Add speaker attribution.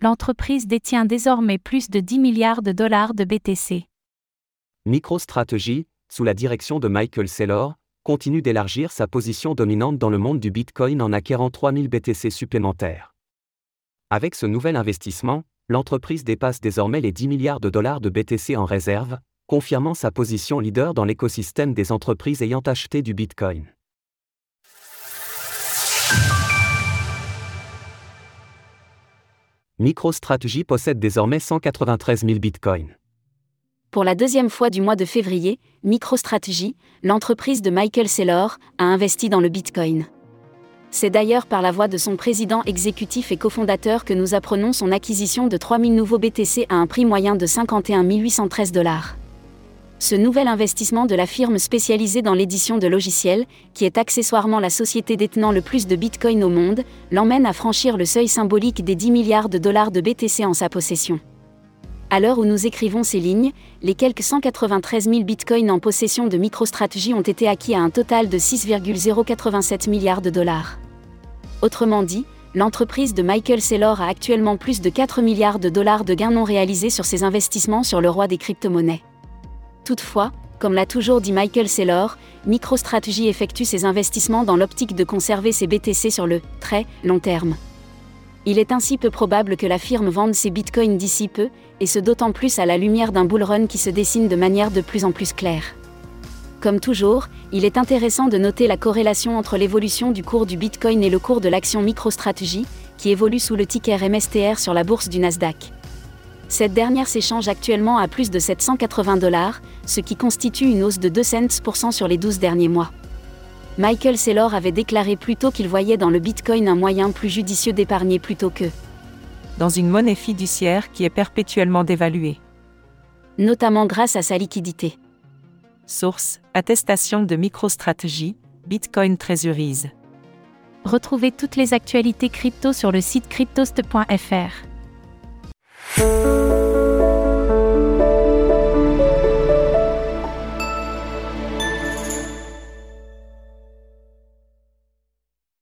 Speaker 1: l'entreprise détient désormais plus de 10 milliards de dollars de BTC.
Speaker 2: MicroStrategy, sous la direction de Michael Saylor, continue d'élargir sa position dominante dans le monde du Bitcoin en acquérant 3000 BTC supplémentaires. Avec ce nouvel investissement, l'entreprise dépasse désormais les 10 milliards de dollars de BTC en réserve, confirmant sa position leader dans l'écosystème des entreprises ayant acheté du Bitcoin. MicroStrategy possède désormais 193 000 bitcoins.
Speaker 3: Pour la deuxième fois du mois de février, MicroStrategy, l'entreprise de Michael Saylor, a investi dans le bitcoin. C'est d'ailleurs par la voix de son président exécutif et cofondateur que nous apprenons son acquisition de 3000 nouveaux BTC à un prix moyen de 51 813 dollars. Ce nouvel investissement de la firme spécialisée dans l'édition de logiciels, qui est accessoirement la société détenant le plus de Bitcoin au monde, l'emmène à franchir le seuil symbolique des 10 milliards de dollars de BTC en sa possession. À l'heure où nous écrivons ces lignes, les quelques 193 000 bitcoins en possession de MicroStrategy ont été acquis à un total de 6,087 milliards de dollars. Autrement dit, l'entreprise de Michael Saylor a actuellement plus de 4 milliards de dollars de gains non réalisés sur ses investissements sur le roi des crypto-monnaies. Toutefois, comme l'a toujours dit Michael Saylor, MicroStrategy effectue ses investissements dans l'optique de conserver ses BTC sur le très long terme. Il est ainsi peu probable que la firme vende ses bitcoins d'ici peu, et ce d'autant plus à la lumière d'un bull run qui se dessine de manière de plus en plus claire. Comme toujours, il est intéressant de noter la corrélation entre l'évolution du cours du bitcoin et le cours de l'action MicroStrategy, qui évolue sous le ticker MSTR sur la bourse du Nasdaq. Cette dernière s'échange actuellement à plus de 780 dollars, ce qui constitue une hausse de 2 cents sur les 12 derniers mois. Michael Saylor avait déclaré plus tôt qu'il voyait dans le Bitcoin un moyen plus judicieux d'épargner plutôt que
Speaker 4: dans une monnaie fiduciaire qui est perpétuellement dévaluée.
Speaker 3: Notamment grâce à sa liquidité.
Speaker 4: Source Attestation de MicroStrategy, Bitcoin Treasuries.
Speaker 1: Retrouvez toutes les actualités crypto sur le site cryptost.fr. Música